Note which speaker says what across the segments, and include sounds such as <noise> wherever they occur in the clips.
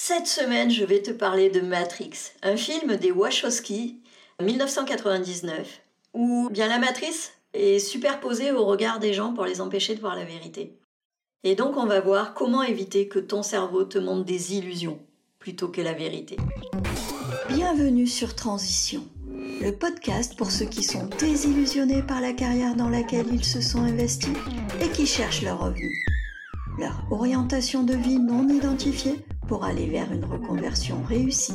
Speaker 1: Cette semaine, je vais te parler de Matrix, un film des Wachowski, 1999, où bien la matrice est superposée au regard des gens pour les empêcher de voir la vérité. Et donc on va voir comment éviter que ton cerveau te montre des illusions plutôt que la vérité.
Speaker 2: Bienvenue sur Transition, le podcast pour ceux qui sont désillusionnés par la carrière dans laquelle ils se sont investis et qui cherchent leur revenu. Leur orientation de vie non identifiée pour aller vers une reconversion réussie.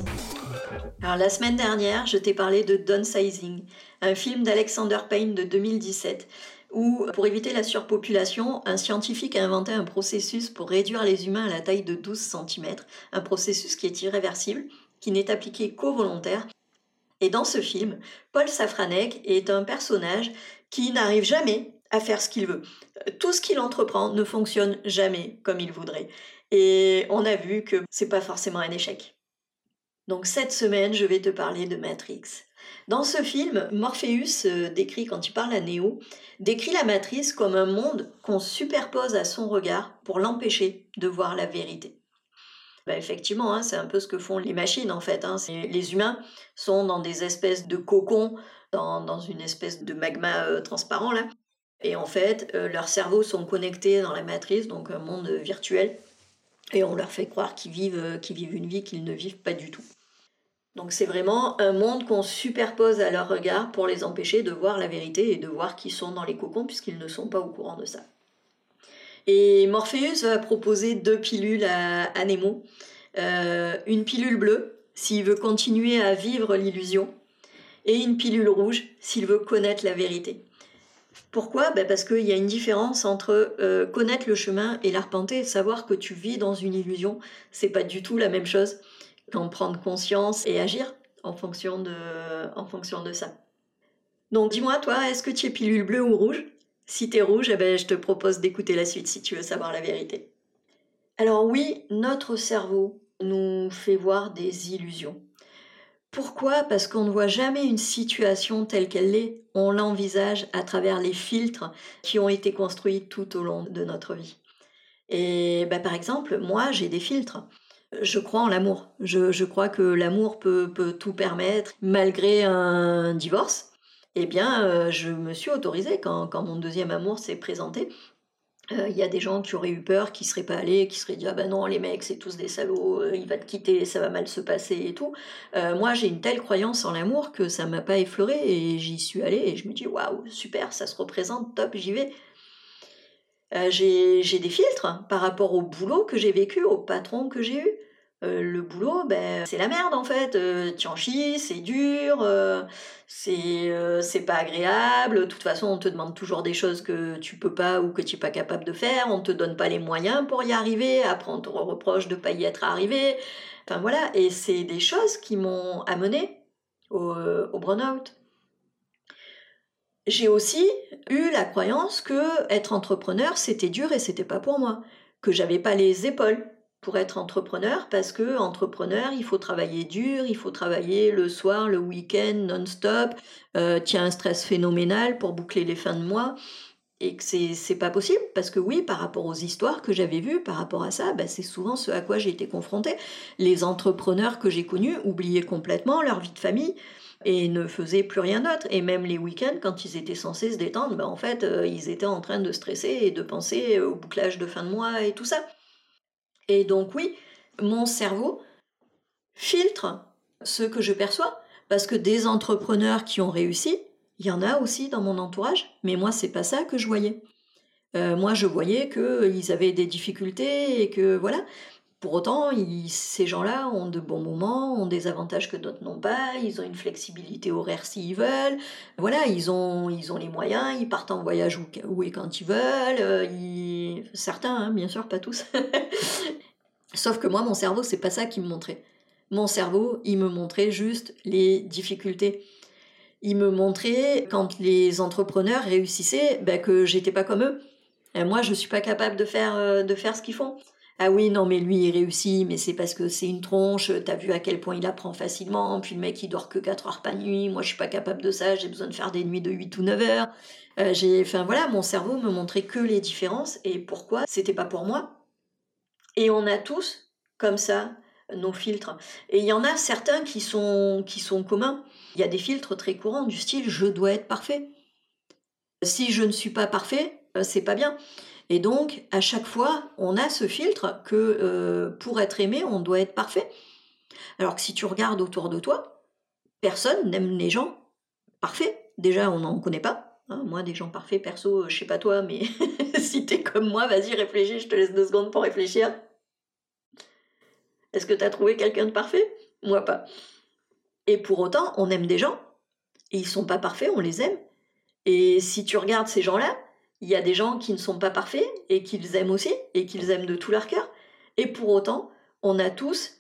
Speaker 1: Alors la semaine dernière, je t'ai parlé de Downsizing, un film d'Alexander Payne de 2017 où, pour éviter la surpopulation, un scientifique a inventé un processus pour réduire les humains à la taille de 12 cm, un processus qui est irréversible, qui n'est appliqué qu'aux volontaires. Et dans ce film, Paul Safranek est un personnage qui n'arrive jamais à faire ce qu'il veut. Tout ce qu'il entreprend ne fonctionne jamais comme il voudrait. Et on a vu que c'est pas forcément un échec. Donc cette semaine, je vais te parler de Matrix. Dans ce film, Morpheus euh, décrit, quand il parle à Neo, décrit la matrice comme un monde qu'on superpose à son regard pour l'empêcher de voir la vérité. Bah, effectivement, hein, c'est un peu ce que font les machines en fait. Hein. Les humains sont dans des espèces de cocons, dans, une espèce de magma euh, transparent là. Et en fait, euh, leurs cerveaux sont connectés dans la matrice, donc un monde virtuel, et on leur fait croire qu'ils vivent, euh, qu'ils vivent une vie qu'ils ne vivent pas du tout. Donc c'est vraiment un monde qu'on superpose à leur regard pour les empêcher de voir la vérité et de voir qu'ils sont dans les cocons puisqu'ils ne sont pas au courant de ça. Et Morpheus va proposer deux pilules à, Nemo. Euh, une pilule bleue s'il veut continuer à vivre l'illusion et une pilule rouge s'il veut connaître la vérité. Pourquoi? Ben Parce qu'il y a une différence entre euh, connaître le chemin et l'arpenter, savoir que tu vis dans une illusion, c'est pas du tout la même chose qu'en prendre conscience et agir en fonction de, ça. Donc dis-moi, toi, est-ce que tu es pilule bleue ou rouge? Si tu es rouge, eh ben, je te propose d'écouter la suite si tu veux savoir la vérité. Alors oui, notre cerveau nous fait voir des illusions. Pourquoi? Parce qu'on ne voit jamais une situation telle qu'elle est, on l'envisage à travers les filtres qui ont été construits tout au long de notre vie. Et bah, par exemple, moi j'ai des filtres. Je crois en l'amour. Je, crois que l'amour peut, tout permettre malgré un divorce. Eh bien, euh, je me suis autorisée quand mon deuxième amour s'est présenté euh, il y a des gens qui auraient eu peur, qui seraient pas allés, qui seraient dit ah ben non les mecs c'est tous des salauds, euh, il va te quitter, ça va mal se passer et tout. Euh, moi j'ai une telle croyance en l'amour que ça m'a pas effleuré et j'y suis allée et je me dis waouh super ça se représente top j'y vais. j'ai des filtres par rapport au boulot que j'ai vécu, au patron que j'ai eu. Euh, le boulot, ben, c'est la merde en fait. Euh, tu en c'est dur, euh, c'est pas agréable. De toute façon, on te demande toujours des choses que tu peux pas ou que tu n'es pas capable de faire. On te donne pas les moyens pour y arriver. Après, on te reproche de pas y être arrivé. Enfin voilà, et c'est des choses qui m'ont amené au, au burn-out. J'ai aussi eu la croyance que être entrepreneur, c'était dur et c'était pas pour moi, que j'avais pas les épaules pour être entrepreneur parce que entrepreneur, il faut travailler dur, il faut travailler le soir, le week-end, non-stop, euh, tu as un stress phénoménal pour boucler les fins de mois et que c'est, c'est pas possible parce que oui, par rapport aux histoires que j'avais vues, par rapport à ça, bah, c'est souvent ce à quoi j'ai été confrontée. Les entrepreneurs que j'ai connus oubliaient complètement leur vie de famille et ne faisaient plus rien d'autre. Et même les week-ends, quand ils étaient censés se détendre, bah, en fait, euh, ils étaient en train de stresser et de penser au bouclage de fin de mois et tout ça. Et donc oui, mon cerveau filtre ce que je perçois, parce que des entrepreneurs qui ont réussi, il y en a aussi dans mon entourage, mais moi c'est pas ça que je voyais. Euh, moi je voyais qu'ils avaient des difficultés et que voilà. Pour autant, ces gens-là ont de bons moments, ont des avantages que d'autres n'ont pas, ils ont une flexibilité horaire s'ils veulent, voilà, ils ont, ils ont les moyens, ils partent en voyage où, et quand ils veulent, euh, certains, hein, bien sûr, pas tous. <laughs> Sauf que moi, mon cerveau, c'est pas ça qui me montrait. Mon cerveau, il me montrait juste les difficultés. Il me montrait quand les entrepreneurs réussissaient ben, que j'étais pas comme eux. Et moi, je suis pas capable de faire, euh, de faire ce qu'ils font. Ah oui, non, mais lui, il réussit, mais c'est parce que c'est une tronche, t'as vu à quel point il apprend facilement, puis le mec, il dort que 4 heures par nuit, moi, je suis pas capable de ça, j'ai besoin de faire des nuits de 8 ou 9 heures. Euh, j'ai, enfin voilà, mon cerveau me montrait que les différences et pourquoi? C'était pas pour moi. Et on a tous, comme ça, nos filtres. Et il y en a certains qui sont, qui sont communs. Il y a des filtres très courants du style je dois être parfait. Si je ne suis pas parfait, euh, c'est pas bien. Et donc, à chaque fois, on a ce filtre que euh, pour être aimé, on doit être parfait. Alors que si tu regardes autour de toi, personne n'aime les gens parfaits. Déjà, on n'en connaît pas. Hein. moi, des gens parfaits, perso, je sais pas toi, mais <laughs> si t'es comme moi, vas-y, réfléchis, je te laisse deux secondes pour réfléchir. Est-ce que tu as trouvé quelqu'un de parfait? Moi pas. Et pour autant, on aime des gens, et ils sont pas parfaits, on les aime. Et si tu regardes ces gens-là, il y a des gens qui ne sont pas parfaits et qu'ils aiment aussi, et qu'ils aiment de tout leur cœur. Et pour autant, on a tous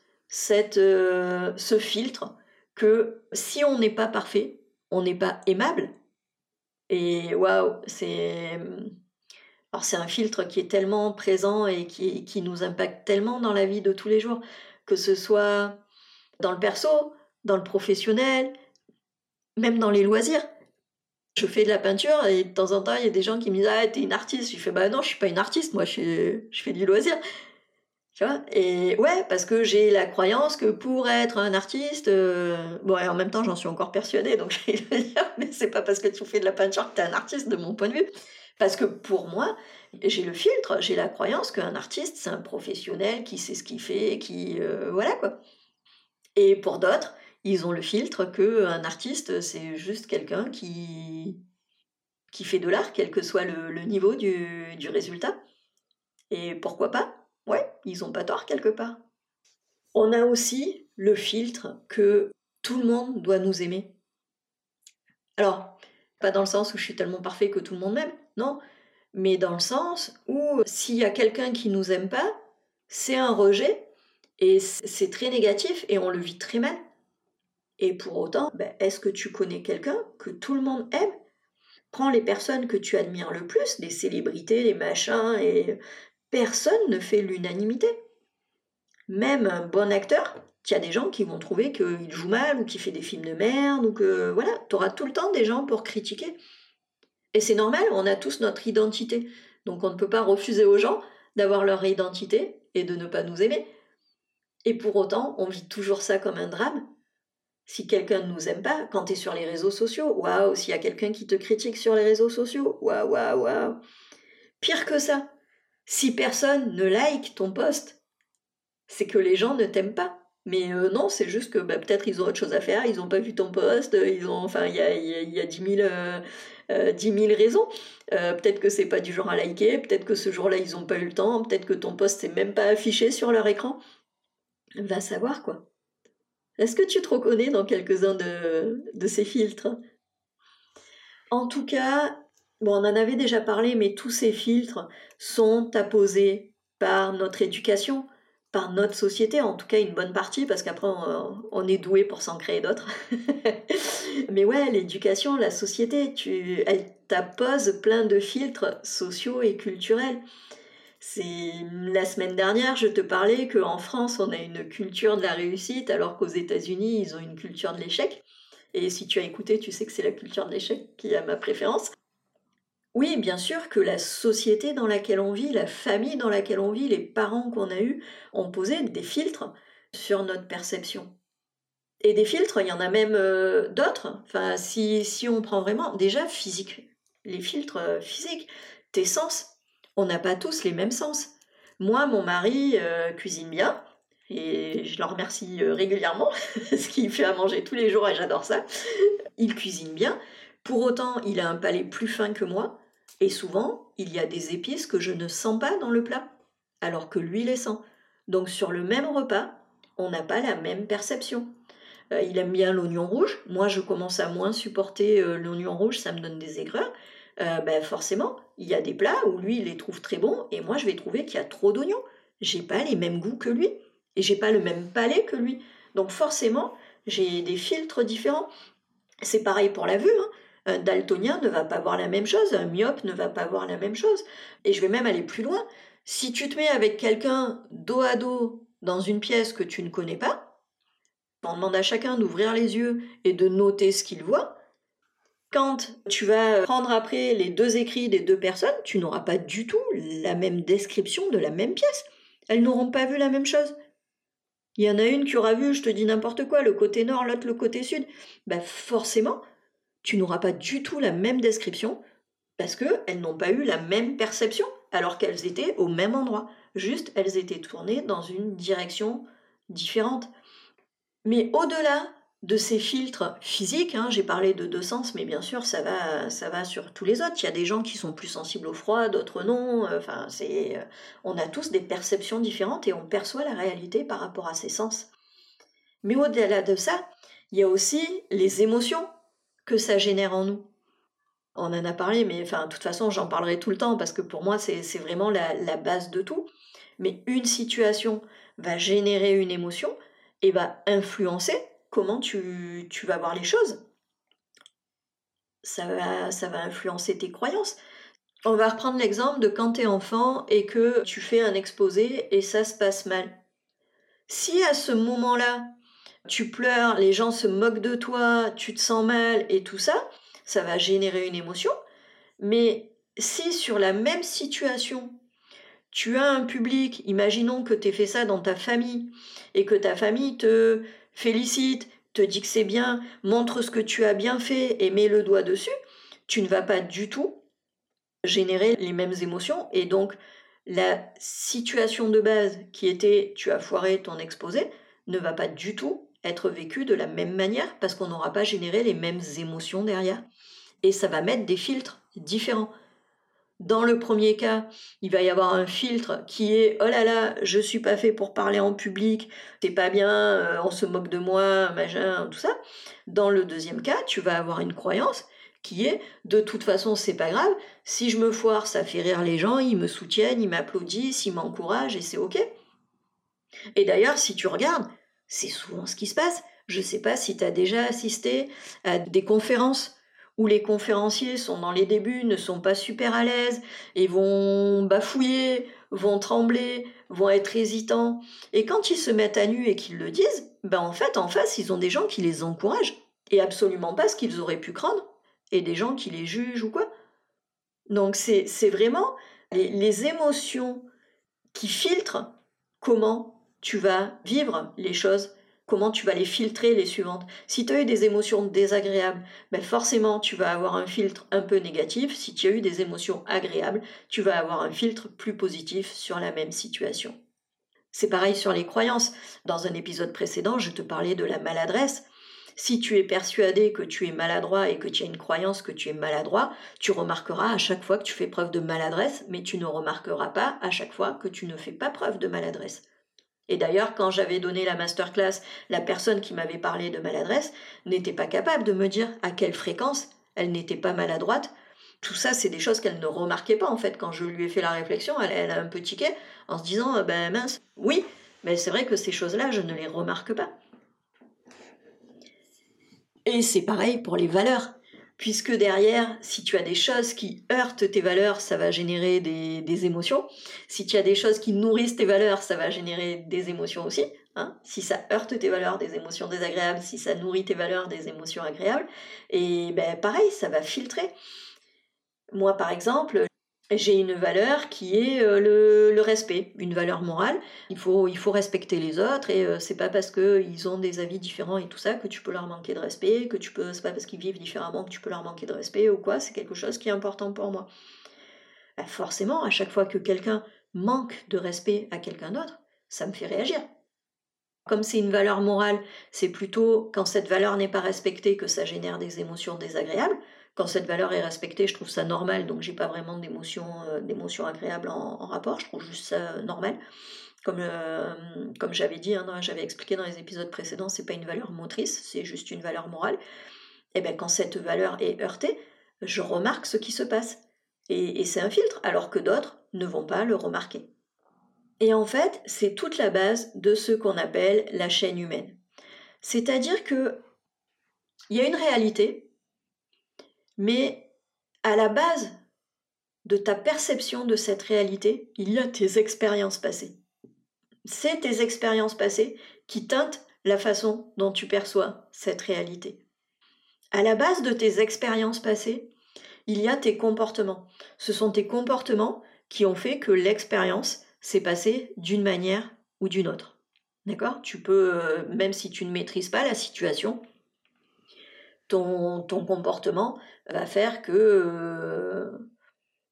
Speaker 1: euh, ce filtre que si on n'est pas parfait, on n'est pas aimable. Et waouh, c'est alors c'est un filtre qui est tellement présent et qui, qui, nous impacte tellement dans la vie de tous les jours, que ce soit dans le perso, dans le professionnel, même dans les loisirs. Je fais de la peinture et de temps en temps, il y a des gens qui me disent Ah, t'es une artiste. Je fais Bah non, je suis pas une artiste, moi, je je fais du loisir. Tu vois Et ouais, parce que j'ai la croyance que pour être un artiste, euh, bon, et en même temps, j'en suis encore persuadée, donc <laughs> je vais dire, mais c'est pas parce que tu fais de la peinture que t'es un artiste, de mon point de vue. Parce que pour moi, j'ai le filtre, j'ai la croyance qu'un artiste, c'est un professionnel qui sait ce qu'il fait, qui. Euh, voilà quoi. Et pour d'autres, ils ont le filtre qu'un artiste, c'est juste quelqu'un qui, qui fait de l'art, quel que soit le, niveau du, du résultat. Et pourquoi pas? Ouais, ils n'ont pas tort quelque part. On a aussi le filtre que tout le monde doit nous aimer. Alors, pas dans le sens où je suis tellement parfait que tout le monde m'aime, non, mais dans le sens où s'il y a quelqu'un qui nous aime pas, c'est un rejet et c'est très négatif et on le vit très mal. Et pour autant, ben, est-ce que tu connais quelqu'un que tout le monde aime? Prends les personnes que tu admires le plus, les célébrités, les machins, et personne ne fait l'unanimité. Même un bon acteur, il y a des gens qui vont trouver qu'il joue mal ou qu'il fait des films de merde ou que voilà, tu auras tout le temps des gens pour critiquer. Et c'est normal, on a tous notre identité. Donc on ne peut pas refuser aux gens d'avoir leur identité et de ne pas nous aimer. Et pour autant, on vit toujours ça comme un drame. Si quelqu'un ne nous aime pas, quand tu es sur les réseaux sociaux, waouh, s'il y a quelqu'un qui te critique sur les réseaux sociaux, waouh, waouh, waouh. Pire que ça, si personne ne like ton post, c'est que les gens ne t'aiment pas. Mais euh, non, c'est juste que bah, peut-être ils ont autre chose à faire, ils n'ont pas vu ton post, ils ont, enfin, il y a, y, a 10 000, euh, 10 000 raisons. Euh, peut-être que c'est pas du genre à liker, peut-être que ce jour-là ils n'ont pas eu le temps, peut-être que ton post n'est même pas affiché sur leur écran. Va savoir quoi. Est-ce que tu te reconnais dans quelques-uns de, de ces filtres? En tout cas, bon, on en avait déjà parlé, mais tous ces filtres sont apposés par notre éducation, par notre société, en tout cas une bonne partie, parce qu'après on, est doué pour s'en créer d'autres. <laughs> Mais ouais, l'éducation, la société, tu, elle t'appose plein de filtres sociaux et culturels. C'est la semaine dernière, je te parlais qu'en France, on a une culture de la réussite, alors qu'aux États-Unis, ils ont une culture de l'échec. Et si tu as écouté, tu sais que c'est la culture de l'échec qui a ma préférence. Oui, bien sûr que la société dans laquelle on vit, la famille dans laquelle on vit, les parents qu'on a eus ont posé des filtres sur notre perception. Et des filtres, il y en a même euh, d'autres. Enfin, si, on prend vraiment, déjà physique, les filtres euh, physiques, tes sens, on n'a pas tous les mêmes sens. Moi, mon mari euh, cuisine bien, et je le remercie régulièrement, <laughs> ce qu'il fait à manger tous les jours et j'adore ça. Il cuisine bien. Pour autant, il a un palais plus fin que moi. Et souvent, il y a des épices que je ne sens pas dans le plat, alors que lui les sent. Donc sur le même repas, on n'a pas la même perception. Euh, il aime bien l'oignon rouge. Moi, je commence à moins supporter euh, l'oignon rouge, ça me donne des aigreurs. Euh, ben forcément, il y a des plats où lui, il les trouve très bons, et moi, je vais trouver qu'il y a trop d'oignons. J'ai pas les mêmes goûts que lui, et j'ai pas le même palais que lui. Donc forcément, j'ai des filtres différents. C'est pareil pour la vue. Hein. Un daltonien ne va pas voir la même chose, un myope ne va pas voir la même chose. Et je vais même aller plus loin. Si tu te mets avec quelqu'un dos à dos dans une pièce que tu ne connais pas, on demande à chacun d'ouvrir les yeux et de noter ce qu'il voit. Quand tu vas prendre après les deux écrits des deux personnes, tu n'auras pas du tout la même description de la même pièce. Elles n'auront pas vu la même chose. Il y en a une qui aura vu, je te dis n'importe quoi, le côté nord, l'autre le côté sud. Ben forcément, tu n'auras pas du tout la même description parce qu'elles n'ont pas eu la même perception alors qu'elles étaient au même endroit. Juste, elles étaient tournées dans une direction différente. Mais au-delà de ces filtres physiques, hein, j'ai parlé de deux sens, mais bien sûr, ça va, ça va sur tous les autres. Il y a des gens qui sont plus sensibles au froid, d'autres non. C'est, on a tous des perceptions différentes et on perçoit la réalité par rapport à ces sens. Mais au-delà de ça, il y a aussi les émotions que ça génère en nous. On en a parlé, mais enfin, de toute façon, j'en parlerai tout le temps parce que pour moi, c'est vraiment la, base de tout. Mais une situation va générer une émotion et va influencer comment tu, vas voir les choses. Ça va, ça va influencer tes croyances. On va reprendre l'exemple de quand tu es enfant et que tu fais un exposé et ça se passe mal. Si à ce moment-là, tu pleures, les gens se moquent de toi, tu te sens mal et tout ça, ça va générer une émotion. Mais si sur la même situation, tu as un public, imaginons que tu aies fait ça dans ta famille et que ta famille te félicite, te dit que c'est bien, montre ce que tu as bien fait et met le doigt dessus, tu ne vas pas du tout générer les mêmes émotions et donc la situation de base qui était tu as foiré ton exposé ne va pas du tout être vécue de la même manière parce qu'on n'aura pas généré les mêmes émotions derrière. Et ça va mettre des filtres différents. Dans le premier cas, il va y avoir un filtre qui est oh là là, je suis pas fait pour parler en public, c'est pas bien, euh, on se moque de moi, machin, tout ça. Dans le deuxième cas, tu vas avoir une croyance qui est de toute façon, c'est pas grave, si je me foire, ça fait rire les gens, ils me soutiennent, ils m'applaudissent, ils m'encouragent et c'est OK. Et d'ailleurs, si tu regardes, c'est souvent ce qui se passe. Je sais pas si tu as déjà assisté à des conférences où les conférenciers sont dans les débuts, ne sont pas super à l'aise et vont bafouiller, vont trembler, vont être hésitants. Et quand ils se mettent à nu et qu'ils le disent, ben en fait, en face, ils ont des gens qui les encouragent et absolument pas ce qu'ils auraient pu craindre et des gens qui les jugent ou quoi. Donc c'est vraiment les émotions qui filtrent comment tu vas vivre les choses comment tu vas les filtrer les suivantes. Si tu as eu des émotions désagréables, ben forcément tu vas avoir un filtre un peu négatif. Si tu as eu des émotions agréables, tu vas avoir un filtre plus positif sur la même situation. C'est pareil sur les croyances. Dans un épisode précédent, je te parlais de la maladresse. Si tu es persuadé que tu es maladroit et que tu as une croyance que tu es maladroit, tu remarqueras à chaque fois que tu fais preuve de maladresse, mais tu ne remarqueras pas à chaque fois que tu ne fais pas preuve de maladresse. Et d'ailleurs, quand j'avais donné la masterclass, la personne qui m'avait parlé de maladresse n'était pas capable de me dire à quelle fréquence elle n'était pas maladroite. Tout ça, c'est des choses qu'elle ne remarquait pas en fait. Quand je lui ai fait la réflexion, elle, a un peu tiqué en se disant euh, Ben mince, oui, mais c'est vrai que ces choses-là, je ne les remarque pas. Et c'est pareil pour les valeurs puisque derrière, si tu as des choses qui heurtent tes valeurs, ça va générer des, émotions. Si tu as des choses qui nourrissent tes valeurs, ça va générer des émotions aussi. Hein. Si ça heurte tes valeurs, des émotions désagréables. Si ça nourrit tes valeurs, des émotions agréables. Et ben pareil, ça va filtrer. Moi, par exemple, j'ai une valeur qui est euh, le, respect, une valeur morale. Il faut, respecter les autres et euh, c'est pas parce qu'ils ont des avis différents et tout ça que tu peux leur manquer de respect, que tu peux, c'est pas parce qu'ils vivent différemment que tu peux leur manquer de respect ou quoi, c'est quelque chose qui est important pour moi. Bah, forcément, à chaque fois que quelqu'un manque de respect à quelqu'un d'autre, ça me fait réagir. Comme c'est une valeur morale, c'est plutôt quand cette valeur n'est pas respectée que ça génère des émotions désagréables. Quand cette valeur est respectée, je trouve ça normal, donc j'ai pas vraiment d'émotions euh, agréables en, rapport, je trouve juste ça euh, normal. Comme, euh, comme j'avais dit, hein, j'avais expliqué dans les épisodes précédents, c'est pas une valeur motrice, c'est juste une valeur morale. Et bien quand cette valeur est heurtée, je remarque ce qui se passe. Et, et c'est un filtre, alors que d'autres ne vont pas le remarquer. Et en fait, c'est toute la base de ce qu'on appelle la chaîne humaine. C'est-à-dire que il y a une réalité, mais à la base de ta perception de cette réalité, il y a tes expériences passées. C'est tes expériences passées qui teintent la façon dont tu perçois cette réalité. À la base de tes expériences passées, il y a tes comportements. Ce sont tes comportements qui ont fait que l'expérience s'est passée d'une manière ou d'une autre. D'accord? Tu peux, euh, même si tu ne maîtrises pas la situation, ton, comportement va faire que euh,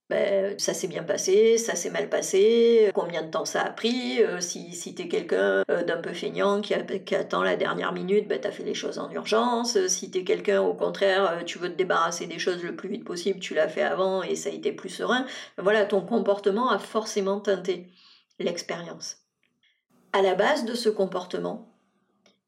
Speaker 1: ben, ça s'est bien passé, ça s'est mal passé, combien de temps ça a pris, euh, si, si tu quelqu'un d'un peu feignant qui, attend la dernière minute, ben, tu fait les choses en urgence, si tu quelqu'un au contraire, tu veux te débarrasser des choses le plus vite possible, tu l'as fait avant et ça a été plus serein, voilà, ton comportement a forcément teinté l'expérience. À la base de ce comportement,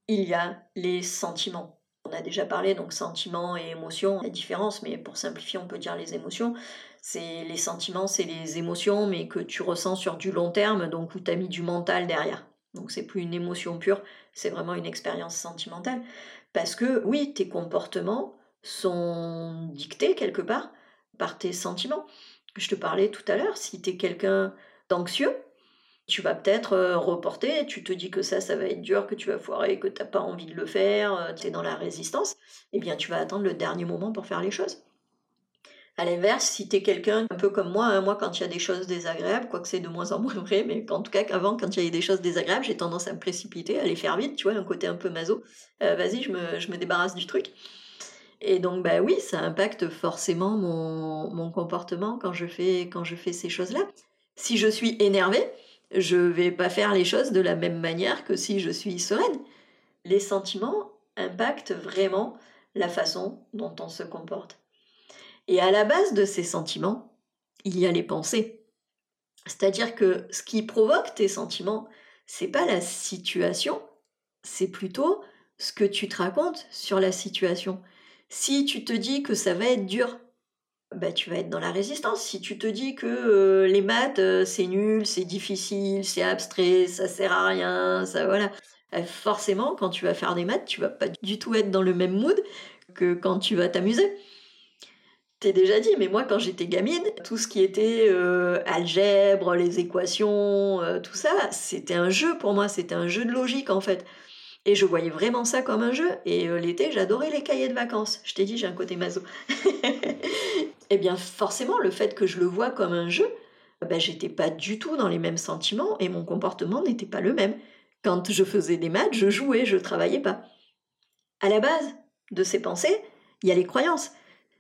Speaker 1: il y a les sentiments. A déjà parlé donc sentiments et émotions, la différence, mais pour simplifier, on peut dire les émotions. C'est les sentiments, c'est les émotions, mais que tu ressens sur du long terme, donc où tu as mis du mental derrière. Donc c'est plus une émotion pure, c'est vraiment une expérience sentimentale. Parce que oui, tes comportements sont dictés quelque part par tes sentiments. Je te parlais tout à l'heure, si tu es quelqu'un d'anxieux, tu vas peut-être euh, reporter, tu te dis que ça, ça va être dur, que tu vas foirer, que tu n'as pas envie de le faire, euh, tu es dans la résistance, eh bien tu vas attendre le dernier moment pour faire les choses. À l'inverse, si tu es quelqu'un un peu comme moi, hein, moi quand il y a des choses désagréables, quoique c'est de moins en moins <laughs> vrai, mais en tout cas qu'avant, quand il y a des choses désagréables, j'ai tendance à me précipiter, à les faire vite, tu vois, un côté un peu maso. Euh, vas-y, je me, je me, débarrasse du truc. Et donc, bah oui, ça impacte forcément mon, mon comportement quand je fais, quand je fais ces choses-là. Si je suis énervée, je vais pas faire les choses de la même manière que si je suis sereine. Les sentiments impactent vraiment la façon dont on se comporte. Et à la base de ces sentiments, il y a les pensées. C'est-à-dire que ce qui provoque tes sentiments, c'est pas la situation, c'est plutôt ce que tu te racontes sur la situation. Si tu te dis que ça va être dur, bah, tu vas être dans la résistance. Si tu te dis que euh, les maths, euh, c'est nul, c'est difficile, c'est abstrait, ça sert à rien, ça voilà. Euh, forcément, quand tu vas faire des maths, tu vas pas du tout être dans le même mood que quand tu vas t'amuser. T'es déjà dit, mais moi quand j'étais gamine, tout ce qui était algèbre, les équations, tout ça, c'était un jeu pour moi, c'était un jeu de logique en fait. Et je voyais vraiment ça comme un jeu. Et l'été, j'adorais les cahiers de vacances. Je t'ai dit, j'ai un côté maso. <laughs> eh bien forcément, le fait que je le vois comme un jeu, ben, j'étais pas du tout dans les mêmes sentiments et mon comportement n'était pas le même. Quand je faisais des maths, je jouais, je travaillais pas. À la base de ces pensées, il y a les croyances.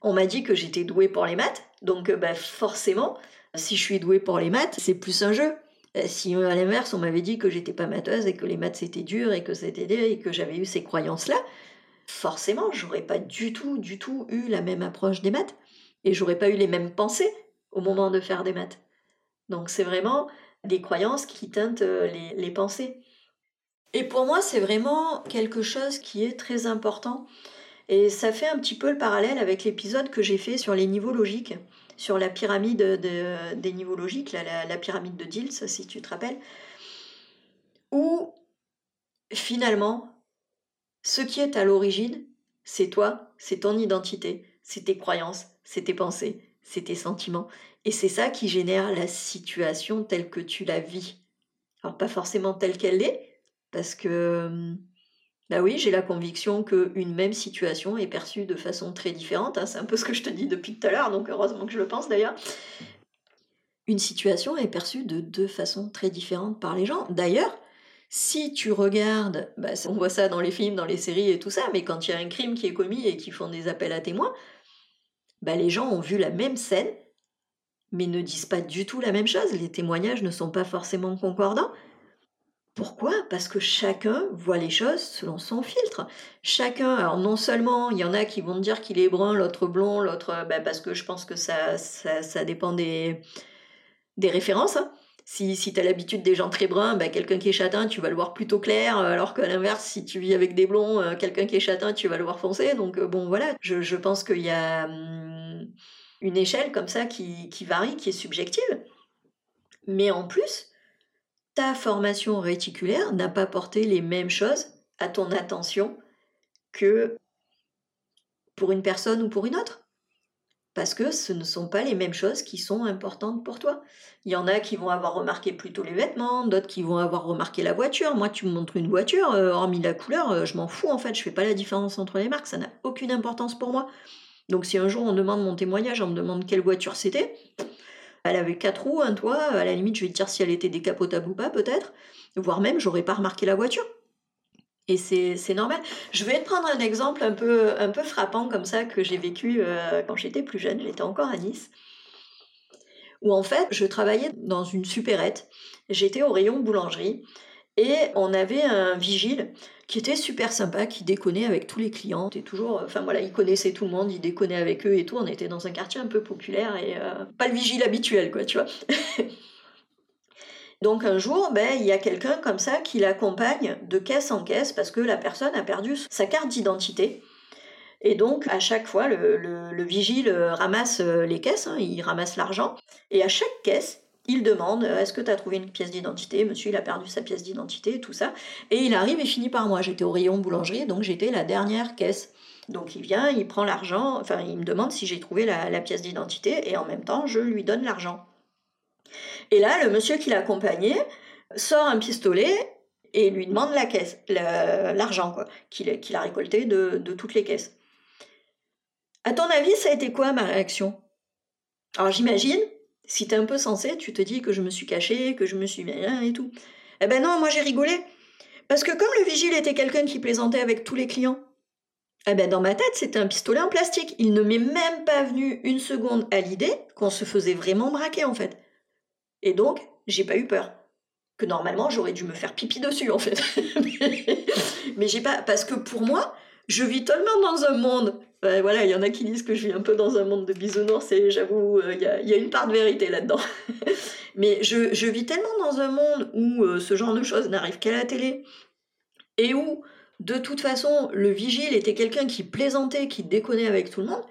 Speaker 1: On m'a dit que j'étais douée pour les maths, donc ben, forcément, si je suis douée pour les maths, c'est plus un jeu. Euh, si à l'inverse, on m'avait dit que j'étais pas matheuse et que les maths c'était dur et que c'était et que j'avais eu ces croyances-là, forcément, j'aurais pas du tout, du tout eu la même approche des maths et j'aurais pas eu les mêmes pensées au moment de faire des maths. Donc c'est vraiment des croyances qui teintent euh, les, les pensées. Et pour moi, c'est vraiment quelque chose qui est très important. Et ça fait un petit peu le parallèle avec l'épisode que j'ai fait sur les niveaux logiques, sur la pyramide des niveaux logiques, la, la, pyramide de Diels, si tu te rappelles, où finalement, ce qui est à l'origine, c'est toi, c'est ton identité, c'est tes croyances, c'est tes pensées, c'est tes sentiments. Et c'est ça qui génère la situation telle que tu la vis. Alors pas forcément telle qu'elle est, parce que, hum, bah oui, j'ai la conviction qu'une même situation est perçue de façon très différente. Hein. c'est un peu ce que je te dis depuis tout à l'heure, donc heureusement que je le pense d'ailleurs. Une situation est perçue de deux façons très différentes par les gens. D'ailleurs, si tu regardes, bah, on voit ça dans les films, dans les séries et tout ça, mais quand il y a un crime qui est commis et qu'ils font des appels à témoins, bah, les gens ont vu la même scène, mais ne disent pas du tout la même chose. Les témoignages ne sont pas forcément concordants. Pourquoi? Parce que chacun voit les choses selon son filtre. Chacun, alors non seulement il y en a qui vont dire qu'il est brun, l'autre blond, l'autre, bah, parce que je pense que ça, ça, dépend des, des références. Hein. Si, si tu as l'habitude des gens très bruns, bah, quelqu'un qui est châtain, tu vas le voir plutôt clair, alors qu'à l'inverse, si tu vis avec des blonds, euh, quelqu'un qui est châtain, tu vas le voir foncé. Donc euh, bon, voilà, je, je pense qu'il y a hum, une échelle comme ça qui, qui varie, qui est subjective. Mais en plus, ta formation réticulaire n'a pas porté les mêmes choses à ton attention que pour une personne ou pour une autre parce que ce ne sont pas les mêmes choses qui sont importantes pour toi. Il y en a qui vont avoir remarqué plutôt les vêtements, d'autres qui vont avoir remarqué la voiture. Moi, tu me montres une voiture, euh, hormis la couleur, euh, je m'en fous en fait, je fais pas la différence entre les marques, ça n'a aucune importance pour moi. Donc si un jour on demande mon témoignage, on me demande quelle voiture c'était, Elle avait quatre roues, un toit, à la limite, je vais te dire si elle était décapotable ou pas, peut-être. Voire même, j'aurais pas remarqué la voiture. Et c'est normal. Je vais te prendre un exemple un peu, un peu frappant comme ça que j'ai vécu euh, quand j'étais plus jeune. J'étais encore à Nice. Où en fait, je travaillais dans une supérette. J'étais au rayon boulangerie. Et on avait un vigile qui était super sympa, qui déconnait avec tous les clients. Et toujours, enfin voilà, il connaissait tout le monde, il déconnait avec eux et tout. On était dans un quartier un peu populaire et euh, pas le vigile habituel, quoi, tu vois. <laughs> Donc un jour, ben, il y a quelqu'un comme ça qui l'accompagne de caisse en caisse parce que la personne a perdu sa carte d'identité. Et donc, à chaque fois, le, vigile ramasse euh, les caisses, hein, il ramasse l'argent, et à chaque caisse, il demande euh, est-ce que tu as trouvé une pièce d'identité? Monsieur, il a perdu sa pièce d'identité, tout ça. Et il arrive et finit par moi. J'étais au rayon boulangerie, donc j'étais la dernière caisse. Donc il vient, il prend l'argent, enfin il me demande si j'ai trouvé la pièce d'identité, et en même temps, je lui donne l'argent. Et là, le monsieur qui l'accompagnait sort un pistolet et lui demande la caisse, l'argent qu'il a récolté de, toutes les caisses. À ton avis, ça a été quoi ma réaction? Alors j'imagine, si t'es un peu sensé, tu te dis que je me suis caché, que je me suis bien et tout. Eh ben non, moi j'ai rigolé. Parce que comme le vigile était quelqu'un qui plaisantait avec tous les clients, eh ben dans ma tête, c'était un pistolet en plastique. Il ne m'est même pas venu une seconde à l'idée qu'on se faisait vraiment braquer en fait. Et donc, j'ai pas eu peur. Que normalement, j'aurais dû me faire pipi dessus, en fait. <laughs> mais j'ai pas. Parce que pour moi, je vis tellement dans un monde. voilà, il y en a qui disent que je vis un peu dans un monde de bisounours, et j'avoue, euh, il y, a, une part de vérité là-dedans. <laughs> mais je, vis tellement dans un monde où euh, ce genre de choses n'arrive qu'à la télé, et où, de toute façon, le vigile était quelqu'un qui plaisantait, qui déconnait avec tout le monde,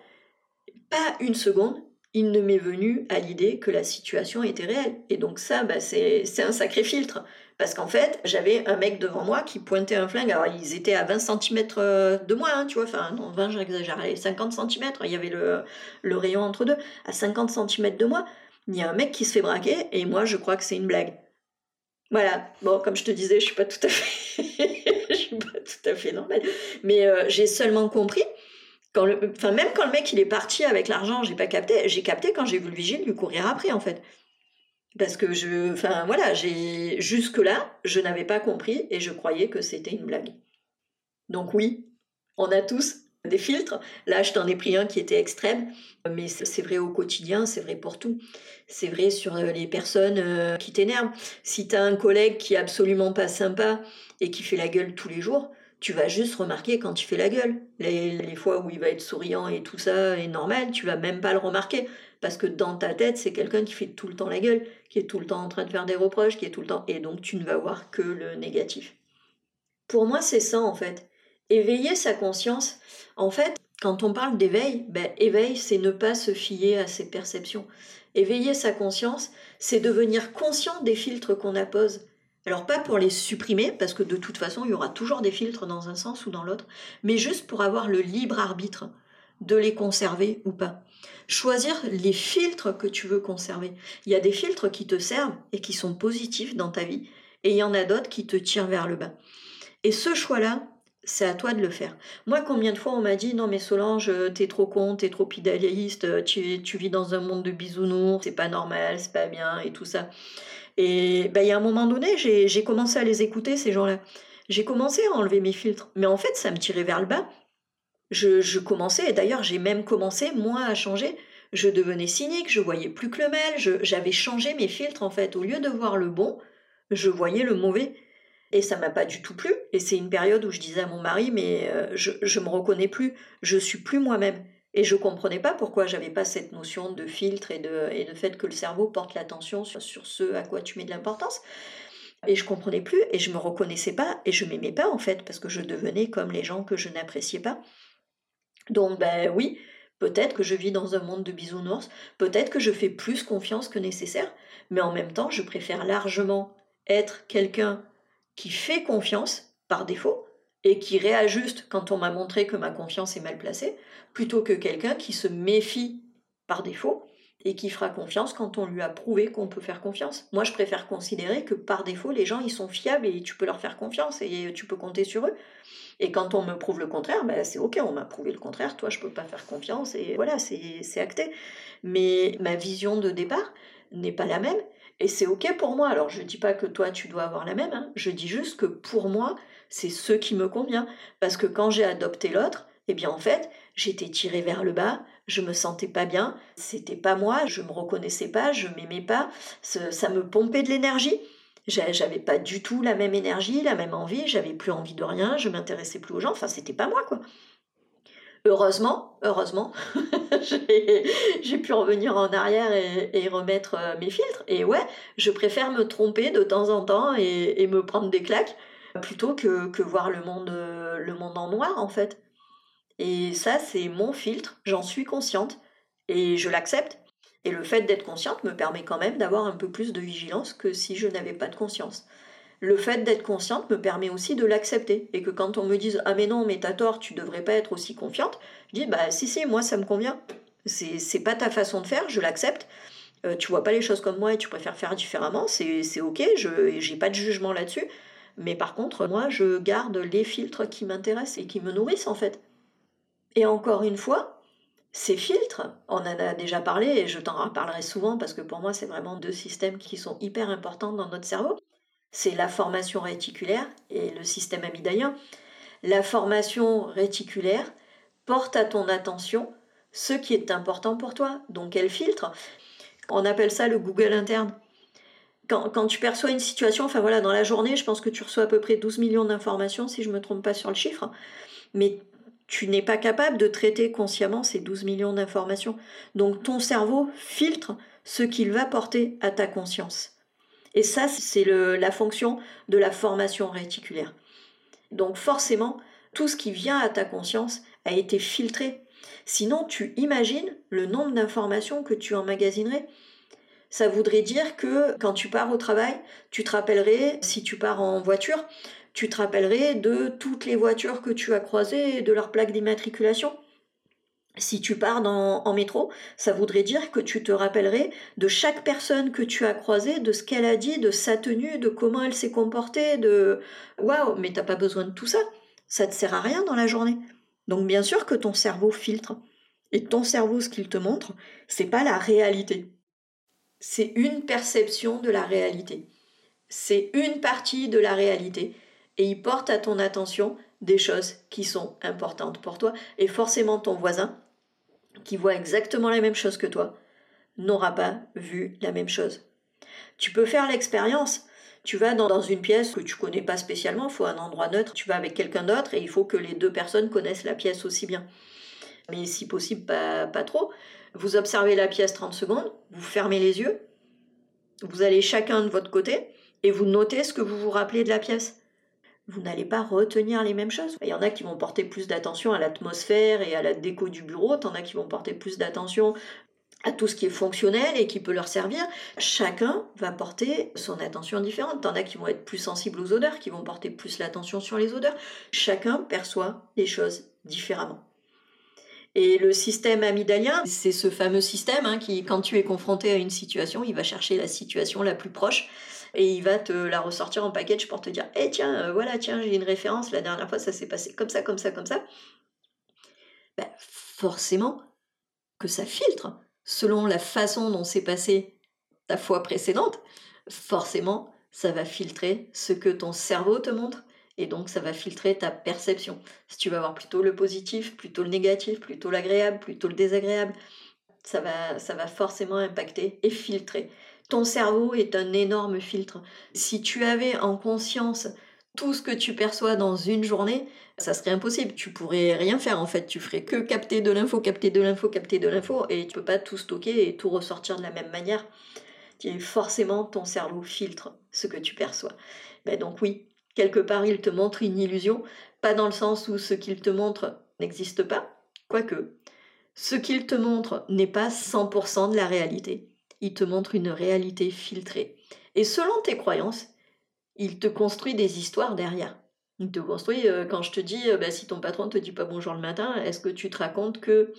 Speaker 1: pas une seconde, il ne m'est venu à l'idée que la situation était réelle. Et donc ça, bah, c'est un sacré filtre. Parce qu'en fait, j'avais un mec devant moi qui pointait un flingue. Alors, ils étaient à 20 cm euh, de moi, hein, tu vois. Enfin, non, 20, j'exagère. 50 cm. Il y avait le, rayon entre deux. À 50 cm de moi, il y a un mec qui se fait braquer. Et moi, je crois que c'est une blague. Voilà. Bon, comme je te disais, je suis pas tout à fait... <laughs> je suis pas tout à fait normale. Mais euh, j'ai seulement compris enfin, même quand le mec il est parti avec l'argent, j'ai pas capté. J'ai capté quand j'ai vu le vigile lui courir après en fait. Parce que je, enfin voilà, j'ai jusque là, je n'avais pas compris et je croyais que c'était une blague. Donc oui, on a tous des filtres. Là, je t'en ai pris un qui était extrême, mais c'est vrai au quotidien, c'est vrai pour tout. C'est vrai sur euh, les personnes euh, qui t'énervent. Si tu as un collègue qui est absolument pas sympa et qui fait la gueule tous les jours, tu vas juste remarquer quand il fait la gueule. Les, fois où il va être souriant et tout ça est normal, tu vas même pas le remarquer. Parce que dans ta tête, c'est quelqu'un qui fait tout le temps la gueule, qui est tout le temps en train de faire des reproches, qui est tout le temps. Et donc tu ne vas voir que le négatif. Pour moi, c'est ça en fait. Éveiller sa conscience. En fait, quand on parle d'éveil, ben, éveil, c'est ne pas se fier à ses perceptions. Éveiller sa conscience, c'est devenir conscient des filtres qu'on appose. Alors pas pour les supprimer, parce que de toute façon, il y aura toujours des filtres dans un sens ou dans l'autre, mais juste pour avoir le libre arbitre de les conserver ou pas. Choisir les filtres que tu veux conserver. Il y a des filtres qui te servent et qui sont positifs dans ta vie, et il y en a d'autres qui te tirent vers le bas. Et ce choix-là, c'est à toi de le faire. Moi, combien de fois on m'a dit non mais Solange, t'es trop con, t'es trop idéaliste, tu, tu vis dans un monde de bisounours, c'est pas normal, c'est pas bien et tout ça. Et ben, il y a un moment donné, j'ai commencé à les écouter, ces gens-là. J'ai commencé à enlever mes filtres. Mais en fait, ça me tirait vers le bas. Je, je commençais, et d'ailleurs, j'ai même commencé, moi, à changer. Je devenais cynique, je voyais plus que le mal, j'avais changé mes filtres, en fait. Au lieu de voir le bon, je voyais le mauvais. Et ça m'a pas du tout plu. Et c'est une période où je disais à mon mari, mais euh, je, je me reconnais plus, je suis plus moi-même. Et je ne comprenais pas pourquoi j'avais pas cette notion de filtre et de, et de fait que le cerveau porte l'attention sur, sur ce à quoi tu mets de l'importance. Et je comprenais plus et je me reconnaissais pas et je m'aimais pas en fait parce que je devenais comme les gens que je n'appréciais pas. Donc ben oui, peut-être que je vis dans un monde de bisounours, peut-être que je fais plus confiance que nécessaire, mais en même temps, je préfère largement être quelqu'un qui fait confiance par défaut et qui réajuste quand on m'a montré que ma confiance est mal placée, plutôt que quelqu'un qui se méfie par défaut et qui fera confiance quand on lui a prouvé qu'on peut faire confiance. Moi, je préfère considérer que par défaut, les gens, ils sont fiables et tu peux leur faire confiance et tu peux compter sur eux. Et quand on me prouve le contraire, ben c'est ok, on m'a prouvé le contraire, toi, je peux pas faire confiance et voilà, c'est acté. Mais ma vision de départ n'est pas la même et c'est ok pour moi. Alors, je dis pas que toi, tu dois avoir la même, hein. je dis juste que pour moi, c'est ce qui me convient. Parce que quand j'ai adopté l'autre, eh bien, en fait, j'étais tirée vers le bas, je me sentais pas bien, c'était pas moi, je me reconnaissais pas, je m'aimais pas, ça me pompait de l'énergie. J'avais pas du tout la même énergie, la même envie, j'avais plus envie de rien, je m'intéressais plus aux gens, enfin c'était pas moi quoi. Heureusement, heureusement, <laughs> j'ai pu revenir en arrière et, remettre euh, mes filtres. Et ouais, je préfère me tromper de temps en temps et, me prendre des claques plutôt que, que voir le monde, euh, le monde en noir en fait. Et ça, c'est mon filtre, j'en suis consciente et je l'accepte. Et le fait d'être consciente me permet quand même d'avoir un peu plus de vigilance que si je n'avais pas de conscience. Le fait d'être consciente me permet aussi de l'accepter. Et que quand on me dise Ah, mais non, mais t'as tort, tu devrais pas être aussi confiante, je dis Bah, si, si, moi ça me convient. C'est pas ta façon de faire, je l'accepte. Euh, tu vois pas les choses comme moi et tu préfères faire différemment, c'est ok, je j'ai pas de jugement là-dessus. Mais par contre, moi, je garde les filtres qui m'intéressent et qui me nourrissent en fait. Et encore une fois, ces filtres, on en a déjà parlé et je t'en reparlerai souvent parce que pour moi c'est vraiment deux systèmes qui sont hyper importants dans notre cerveau. C'est la formation réticulaire et le système amygdalien. La formation réticulaire porte à ton attention ce qui est important pour toi. Donc elle filtre. On appelle ça le Google interne. Quand, tu perçois une situation, enfin voilà, dans la journée, je pense que tu reçois à peu près 12 millions d'informations, si je ne me trompe pas sur le chiffre. Mais tu n'es pas capable de traiter consciemment ces 12 millions d'informations. Donc ton cerveau filtre ce qu'il va porter à ta conscience. Et ça, c'est la fonction de la formation réticulaire. Donc forcément, tout ce qui vient à ta conscience a été filtré. Sinon, tu imagines le nombre d'informations que tu emmagasinerais. Ça voudrait dire que quand tu pars au travail, tu te rappellerais, si tu pars en voiture, tu te rappellerais de toutes les voitures que tu as croisées et de leur plaque d'immatriculation. Si tu pars en métro, ça voudrait dire que tu te rappellerais de chaque personne que tu as croisée, de ce qu'elle a dit, de sa tenue, de comment elle s'est comportée, de waouh, mais t'as pas besoin de tout ça. Ça te sert à rien dans la journée. Donc bien sûr que ton cerveau filtre. Et ton cerveau, ce qu'il te montre, c'est pas la réalité. C'est une perception de la réalité. C'est une partie de la réalité et il porte à ton attention des choses qui sont importantes pour toi. Et forcément, ton voisin, qui voit exactement la même chose que toi, n'aura pas vu la même chose. Tu peux faire l'expérience. Tu vas dans, une pièce que tu connais pas spécialement, il faut un endroit neutre, tu vas avec quelqu'un d'autre et il faut que les deux personnes connaissent la pièce aussi bien. Mais si possible, pas, pas trop. Vous observez la pièce 30 secondes, vous fermez les yeux, vous allez chacun de votre côté et vous notez ce que vous vous rappelez de la pièce vous n'allez pas retenir les mêmes choses. Il y en a qui vont porter plus d'attention à l'atmosphère et à la déco du bureau, en as qui vont porter plus d'attention à tout ce qui est fonctionnel et qui peut leur servir. Chacun va porter son attention différente. T'en as qui vont être plus sensibles aux odeurs, qui vont porter plus l'attention sur les odeurs. Chacun perçoit les choses différemment. Et le système amygdalien, c'est ce fameux système hein, qui, quand tu es confronté à une situation, il va chercher la situation la plus proche et il va te la ressortir en package pour te dire Eh tiens, euh, voilà, tiens, j'ai une référence, la dernière fois ça s'est passé comme ça, comme ça, comme ça. Ben, forcément que ça filtre selon la façon dont s'est passée ta fois précédente. Forcément, ça va filtrer ce que ton cerveau te montre et donc ça va filtrer ta perception. Si tu vas voir plutôt le positif, plutôt le négatif, plutôt l'agréable, plutôt le désagréable, ça va, ça va forcément impacter et filtrer. Ton cerveau est un énorme filtre. Si tu avais en conscience tout ce que tu perçois dans une journée, ça serait impossible. Tu pourrais rien faire en fait. Tu ferais que capter de l'info, capter de l'info, capter de l'info, et tu peux pas tout stocker et tout ressortir de la même manière. Forcément, ton cerveau filtre ce que tu perçois. Ben donc oui, quelque part, il te montre une illusion, pas dans le sens où ce qu'il te montre n'existe pas, quoique. Ce qu'il te montre n'est pas 100% de la réalité il te montre une réalité filtrée. Et selon tes croyances, il te construit des histoires derrière. Il te construit, euh, quand je te dis, euh, bah, si ton patron ne te dit pas bonjour le matin, est-ce que tu te racontes que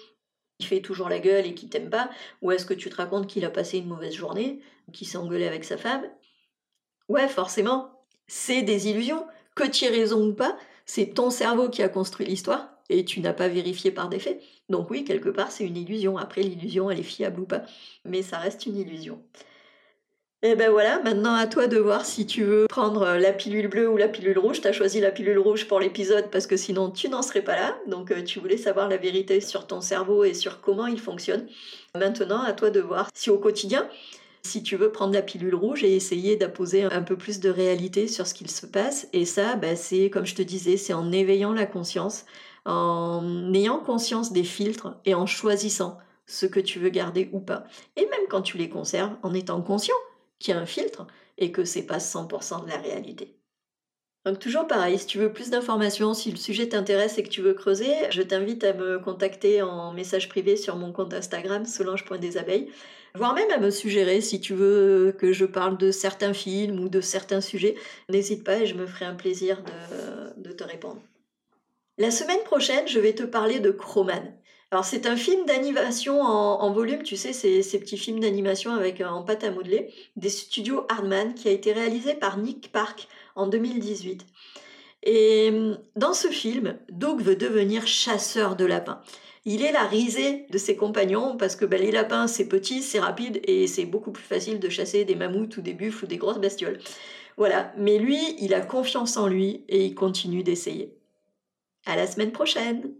Speaker 1: il fait toujours la gueule et qu'il t'aime pas, ou est-ce que tu te racontes qu'il a passé une mauvaise journée, qu'il s'est engueulé avec sa femme? Ouais, forcément, c'est des illusions. Que tu aies raison ou pas, c'est ton cerveau qui a construit l'histoire et tu n'as pas vérifié par des faits. Donc oui, quelque part, c'est une illusion. Après, l'illusion, elle est fiable ou pas, mais ça reste une illusion. Et ben voilà, maintenant à toi de voir si tu veux prendre la pilule bleue ou la pilule rouge. Tu as choisi la pilule rouge pour l'épisode parce que sinon tu n'en serais pas là. Donc euh, tu voulais savoir la vérité sur ton cerveau et sur comment il fonctionne. Maintenant à toi de voir si au quotidien, si tu veux prendre la pilule rouge et essayer d'apposer un peu plus de réalité sur ce qu'il se passe. Et ça, ben, c'est comme je te disais, c'est en éveillant la conscience, en ayant conscience des filtres et en choisissant ce que tu veux garder ou pas. Et même quand tu les conserves, en étant conscient qu'il y a un filtre et que c'est pas 100% de la réalité. Donc toujours pareil, si tu veux plus d'informations, si le sujet t'intéresse et que tu veux creuser, je t'invite à me contacter en message privé sur mon compte Instagram solange.desabeilles, voire même à me suggérer si tu veux que je parle de certains films ou de certains sujets. N'hésite pas et je me ferai un plaisir de, de te répondre. La semaine prochaine, je vais te parler de Croman. Alors c'est un film d'animation en, volume, tu sais, ces, ces petits films d'animation avec euh, en pâte à modeler, des studios Hardman, qui a été réalisé par Nick Park en 2018. Et hum, dans ce film, Doug veut devenir chasseur de lapins. Il est la risée de ses compagnons parce que ben, les lapins c'est petit, c'est rapide et c'est beaucoup plus facile de chasser des mammouths ou des buffles ou des grosses bestioles. Voilà, mais lui, il a confiance en lui et il continue d'essayer. À la semaine prochaine!